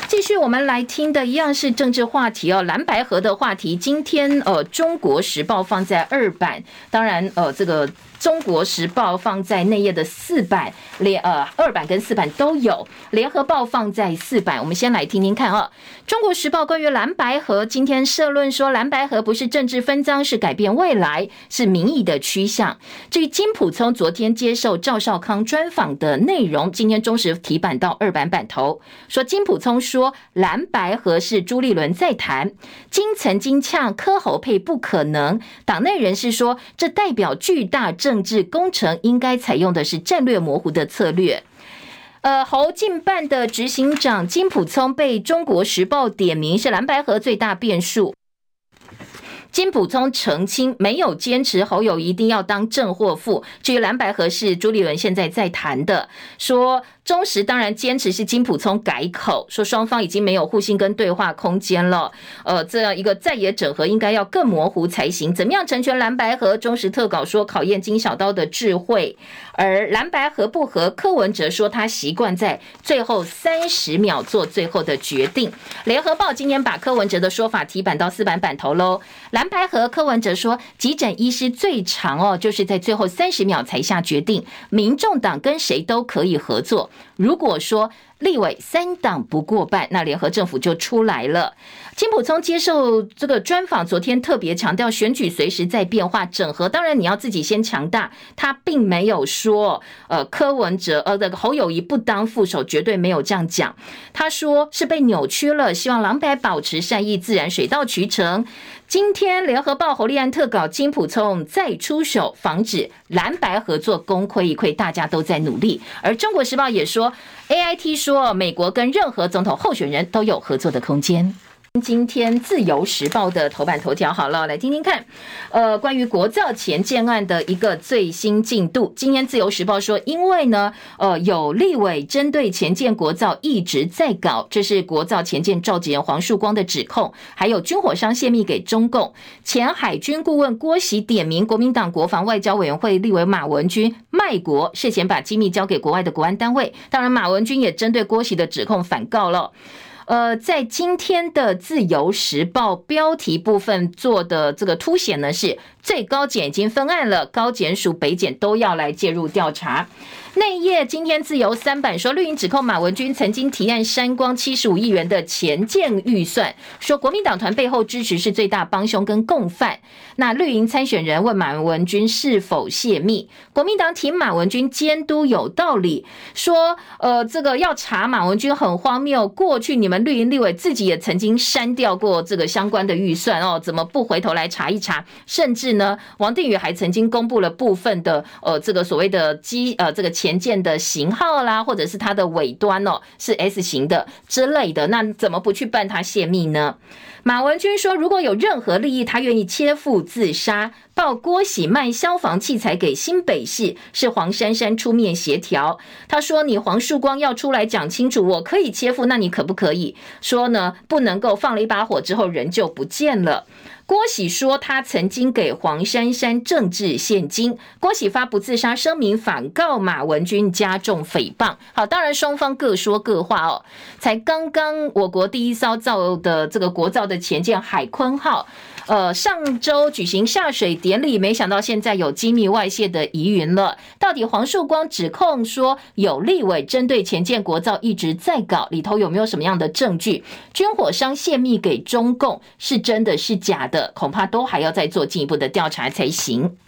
S1: 继续，我们来听的一样是政治话题哦，蓝白河的话题。今天呃，《中国时报》放在二版，当然呃，这个。中国时报放在内页的四版，连呃二版跟四版都有。联合报放在四版，我们先来听听看啊。中国时报关于蓝白合，今天社论说，蓝白合不是政治分赃，是改变未来，是民意的趋向。至于金普聪昨天接受赵少康专访的内容，今天中时提版到二版版头，说金普聪说蓝白合是朱立伦在谈，金曾经呛柯侯配不可能，党内人士说这代表巨大政。政治工程应该采用的是战略模糊的策略。呃，侯进办的执行长金普聪被中国时报点名是蓝白河最大变数。金普聪澄清没有坚持侯友一定要当正或副。至于蓝白河是朱立伦现在在谈的，说。中时当然坚持是金溥聪改口，说双方已经没有互信跟对话空间了。呃，这样一个在野整合应该要更模糊才行。怎么样成全蓝白合？中时特稿说考验金小刀的智慧。而蓝白合不合？柯文哲说他习惯在最后三十秒做最后的决定。联合报今天把柯文哲的说法提版到四版版头喽。蓝白合，柯文哲说急诊医师最长哦，就是在最后三十秒才下决定。民众党跟谁都可以合作。如果说立委三党不过半，那联合政府就出来了。金溥聪接受这个专访，昨天特别强调选举随时在变化，整合当然你要自己先强大。他并没有说，呃，柯文哲呃这个侯友宜不当副手，绝对没有这样讲。他说是被扭曲了，希望蓝白保持善意，自然水到渠成。今天联合报侯立安特稿，金普聪再出手，防止蓝白合作功亏一篑，大家都在努力。而中国时报也说，AIT 说美国跟任何总统候选人都有合作的空间。今天自由时报的头版头条好了，来听听看，呃，关于国造前建案的一个最新进度。今天自由时报说，因为呢，呃，有立委针对前建国造一直在搞，这是国造前建召集人黄树光的指控，还有军火商泄密给中共，前海军顾问郭喜点名国民党国防外交委员会立委马文君卖国，涉嫌把机密交给国外的国安单位。当然，马文君也针对郭喜的指控反告了。呃，在今天的《自由时报》标题部分做的这个凸显呢，是最高检已经分案了，高检署、北检都要来介入调查。内页今天自由三版说，绿营指控马文君曾经提案删光七十五亿元的潜舰预算，说国民党团背后支持是最大帮凶跟共犯。那绿营参选人问马文君是否泄密，国民党提马文君监督有道理，说呃这个要查马文君很荒谬，过去你们绿营立委自己也曾经删掉过这个相关的预算哦，怎么不回头来查一查？甚至呢，王定宇还曾经公布了部分的呃这个所谓的机呃这个。前舰的型号啦，或者是它的尾端哦，是 S 型的之类的，那怎么不去办他泄密呢？马文君说，如果有任何利益，他愿意切腹自杀。报郭喜卖消防器材给新北市，是黄珊珊出面协调。他说：“你黄树光要出来讲清楚，我可以切腹，那你可不可以说呢？不能够放了一把火之后人就不见了。”郭喜说，他曾经给黄珊珊政治献金。郭喜发布自杀声明，反告马文君加重诽谤。好，当然双方各说各话哦。才刚刚，我国第一艘造的这个国造的潜舰海鲲号。呃，上周举行下水典礼，没想到现在有机密外泄的疑云了。到底黄树光指控说有立委针对前建国造一直在搞，里头有没有什么样的证据？军火商泄密给中共是真的是假的？恐怕都还要再做进一步的调查才行。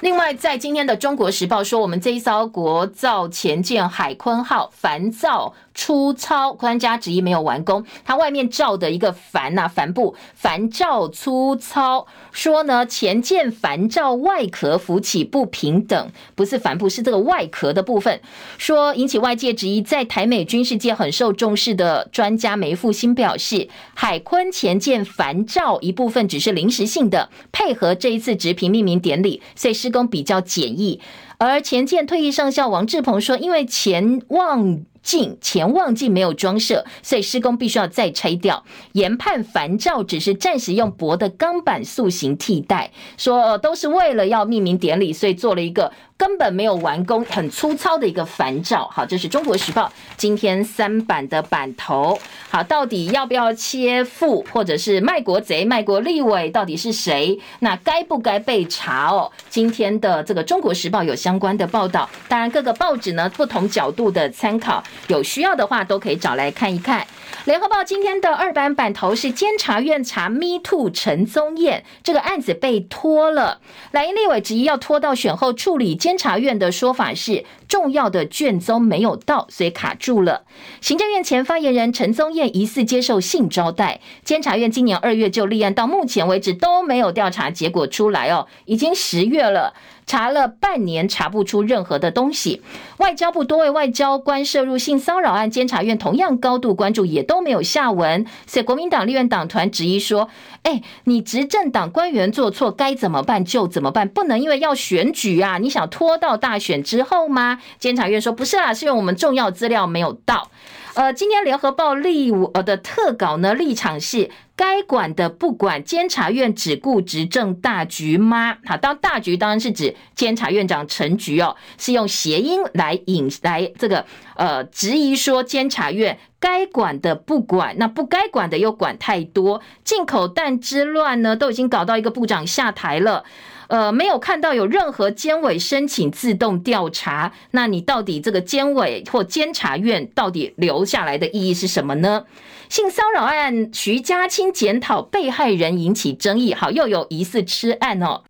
S1: 另外，在今天的《中国时报》说，我们这一艘国造前舰海鲲号烦躁粗糙，专家质疑没有完工。它外面罩的一个帆呐、帆布帆罩粗糙，说呢前舰帆罩外壳浮起不平等，不是帆布，是这个外壳的部分，说引起外界质疑。在台美军事界很受重视的专家梅复兴表示，海鲲前舰帆罩一部分只是临时性的，配合这一次直平命名典礼，所以施工比较简易。而前舰退役上校王志鹏说，因为前望镜前望镜没有装设，所以施工必须要再拆掉。研判烦躁只是暂时用薄的钢板塑形替代，说都是为了要命名典礼，所以做了一个。根本没有完工，很粗糙的一个帆罩。好，这是中国时报今天三版的版头。好，到底要不要切腹，或者是卖国贼、卖国立委，到底是谁？那该不该被查哦？今天的这个中国时报有相关的报道。当然，各个报纸呢不同角度的参考，有需要的话都可以找来看一看。联合报今天的二版版头是监察院查 Me Too 陈宗彦这个案子被拖了，蓝营立委质疑要拖到选后处理。监察院的说法是重要的卷宗没有到，所以卡住了。行政院前发言人陈宗彦疑似接受性招待，监察院今年二月就立案，到目前为止都没有调查结果出来哦，已经十月了。查了半年，查不出任何的东西。外交部多位外交官涉入性骚扰案，监察院同样高度关注，也都没有下文。所以国民党立院党团质疑说：“哎，你执政党官员做错，该怎么办就怎么办，不能因为要选举啊，你想拖到大选之后吗？”监察院说：“不是啊，是因为我们重要资料没有到。”呃，今天联合报立呃的特稿呢，立场是该管的不管，监察院只顾执政大局吗？好，当大局当然是指监察院长陈菊哦，是用谐音来引来这个呃质疑说监察院该管的不管，那不该管的又管太多，进口蛋之乱呢，都已经搞到一个部长下台了。呃，没有看到有任何监委申请自动调查，那你到底这个监委或监察院到底留下来的意义是什么呢？性骚扰案，徐家清检讨被害人引起争议，好，又有疑似吃案哦。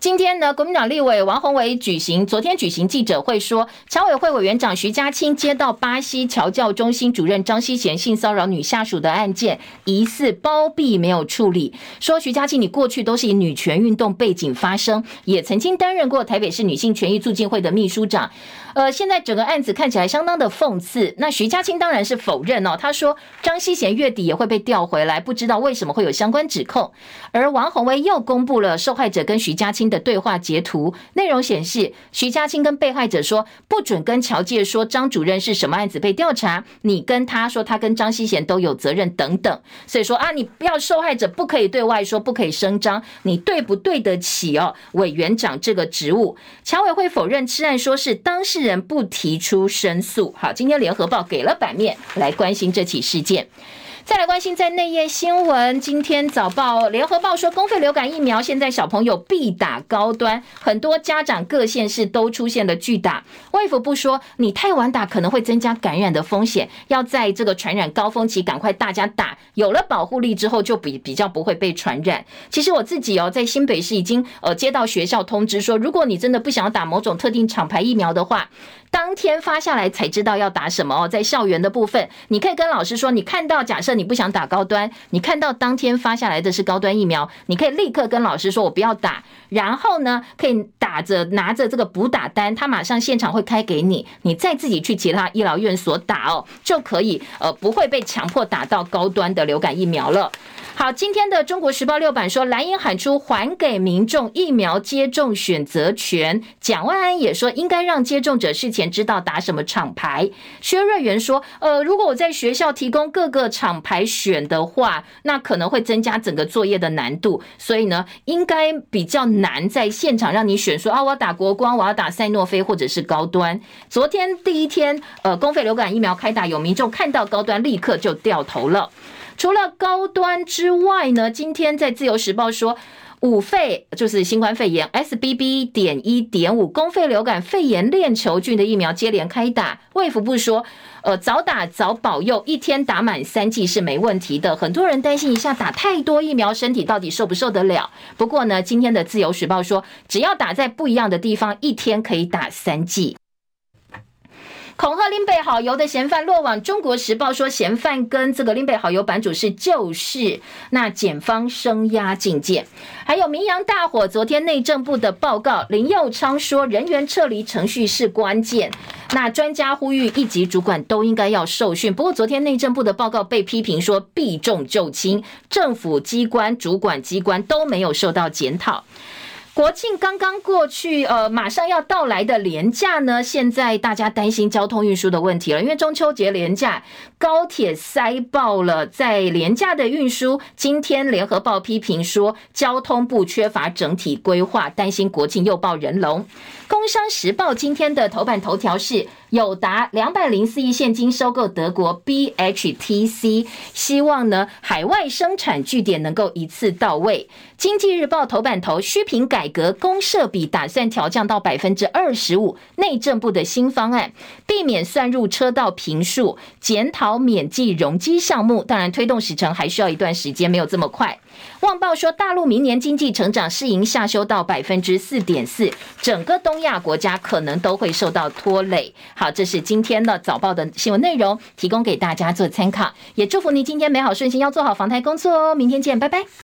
S1: 今天呢，国民党立委王宏伟举行昨天举行记者会，说，侨委会委员长徐家清接到巴西侨教中心主任张希贤性骚扰女下属的案件，疑似包庇没有处理。说徐家清，你过去都是以女权运动背景发声，也曾经担任过台北市女性权益促进会的秘书长。呃，现在整个案子看起来相当的讽刺。那徐家清当然是否认哦，他说张希贤月底也会被调回来，不知道为什么会有相关指控。而王宏威又公布了受害者跟徐家清的对话截图，内容显示徐家清跟被害者说，不准跟乔介说张主任是什么案子被调查，你跟他说他跟张希贤都有责任等等。所以说啊，你不要受害者不可以对外说，不可以声张，你对不对得起哦委员长这个职务？侨委会否认吃案，说是当事人不提出申诉。好，今天联合报给了版面来关心这起事件。再来关心在内页新闻，今天早报联合报说，公费流感疫苗现在小朋友必打高端，很多家长各县市都出现了拒打。卫福部说，你太晚打可能会增加感染的风险，要在这个传染高峰期赶快大家打，有了保护力之后就比比较不会被传染。其实我自己哦，在新北市已经呃接到学校通知说，如果你真的不想要打某种特定厂牌疫苗的话。当天发下来才知道要打什么哦，在校园的部分，你可以跟老师说，你看到假设你不想打高端，你看到当天发下来的是高端疫苗，你可以立刻跟老师说，我不要打，然后呢，可以打着拿着这个补打单，他马上现场会开给你，你再自己去其他医疗院所打哦，就可以呃不会被强迫打到高端的流感疫苗了。好，今天的中国时报六版说，蓝营喊出还给民众疫苗接种选择权，蒋万安也说应该让接种者事前知道打什么厂牌。薛瑞元说，呃，如果我在学校提供各个厂牌选的话，那可能会增加整个作业的难度，所以呢，应该比较难在现场让你选说啊，我要打国光，我要打赛诺菲或者是高端。昨天第一天，呃，公费流感疫苗开打，有民众看到高端立刻就掉头了。除了高端之外呢，今天在自由时报说，五肺就是新冠肺炎 SBB 点一点五公费流感肺炎链球菌的疫苗接连开打。卫福部说，呃，早打早保佑，一天打满三剂是没问题的。很多人担心一下打太多疫苗，身体到底受不受得了？不过呢，今天的自由时报说，只要打在不一样的地方，一天可以打三剂。恐吓林北好油的嫌犯落网。中国时报说，嫌犯跟这个林北好油版主是旧识，那检方声押禁见。还有明阳大火，昨天内政部的报告，林佑昌说人员撤离程序是关键。那专家呼吁一级主管都应该要受训。不过昨天内政部的报告被批评说避重就轻，政府机关主管机关都没有受到检讨。国庆刚刚过去，呃，马上要到来的连假呢，现在大家担心交通运输的问题了，因为中秋节连假高铁塞爆了，在廉价的运输，今天联合报批评说交通部缺乏整体规划，担心国庆又爆人龙。工商时报今天的头版头条是友达两百零四亿现金收购德国 BHTC，希望呢海外生产据点能够一次到位。经济日报头版头虚评改革公设比打算调降到百分之二十五，内政部的新方案避免算入车道评数，检讨免计容积项目，当然推动时程还需要一段时间，没有这么快。旺报说，大陆明年经济成长市盈下修到百分之四点四，整个东亚国家可能都会受到拖累。好，这是今天的早报的新闻内容，提供给大家做参考。也祝福你今天美好顺心，要做好防台工作哦。明天见，拜拜。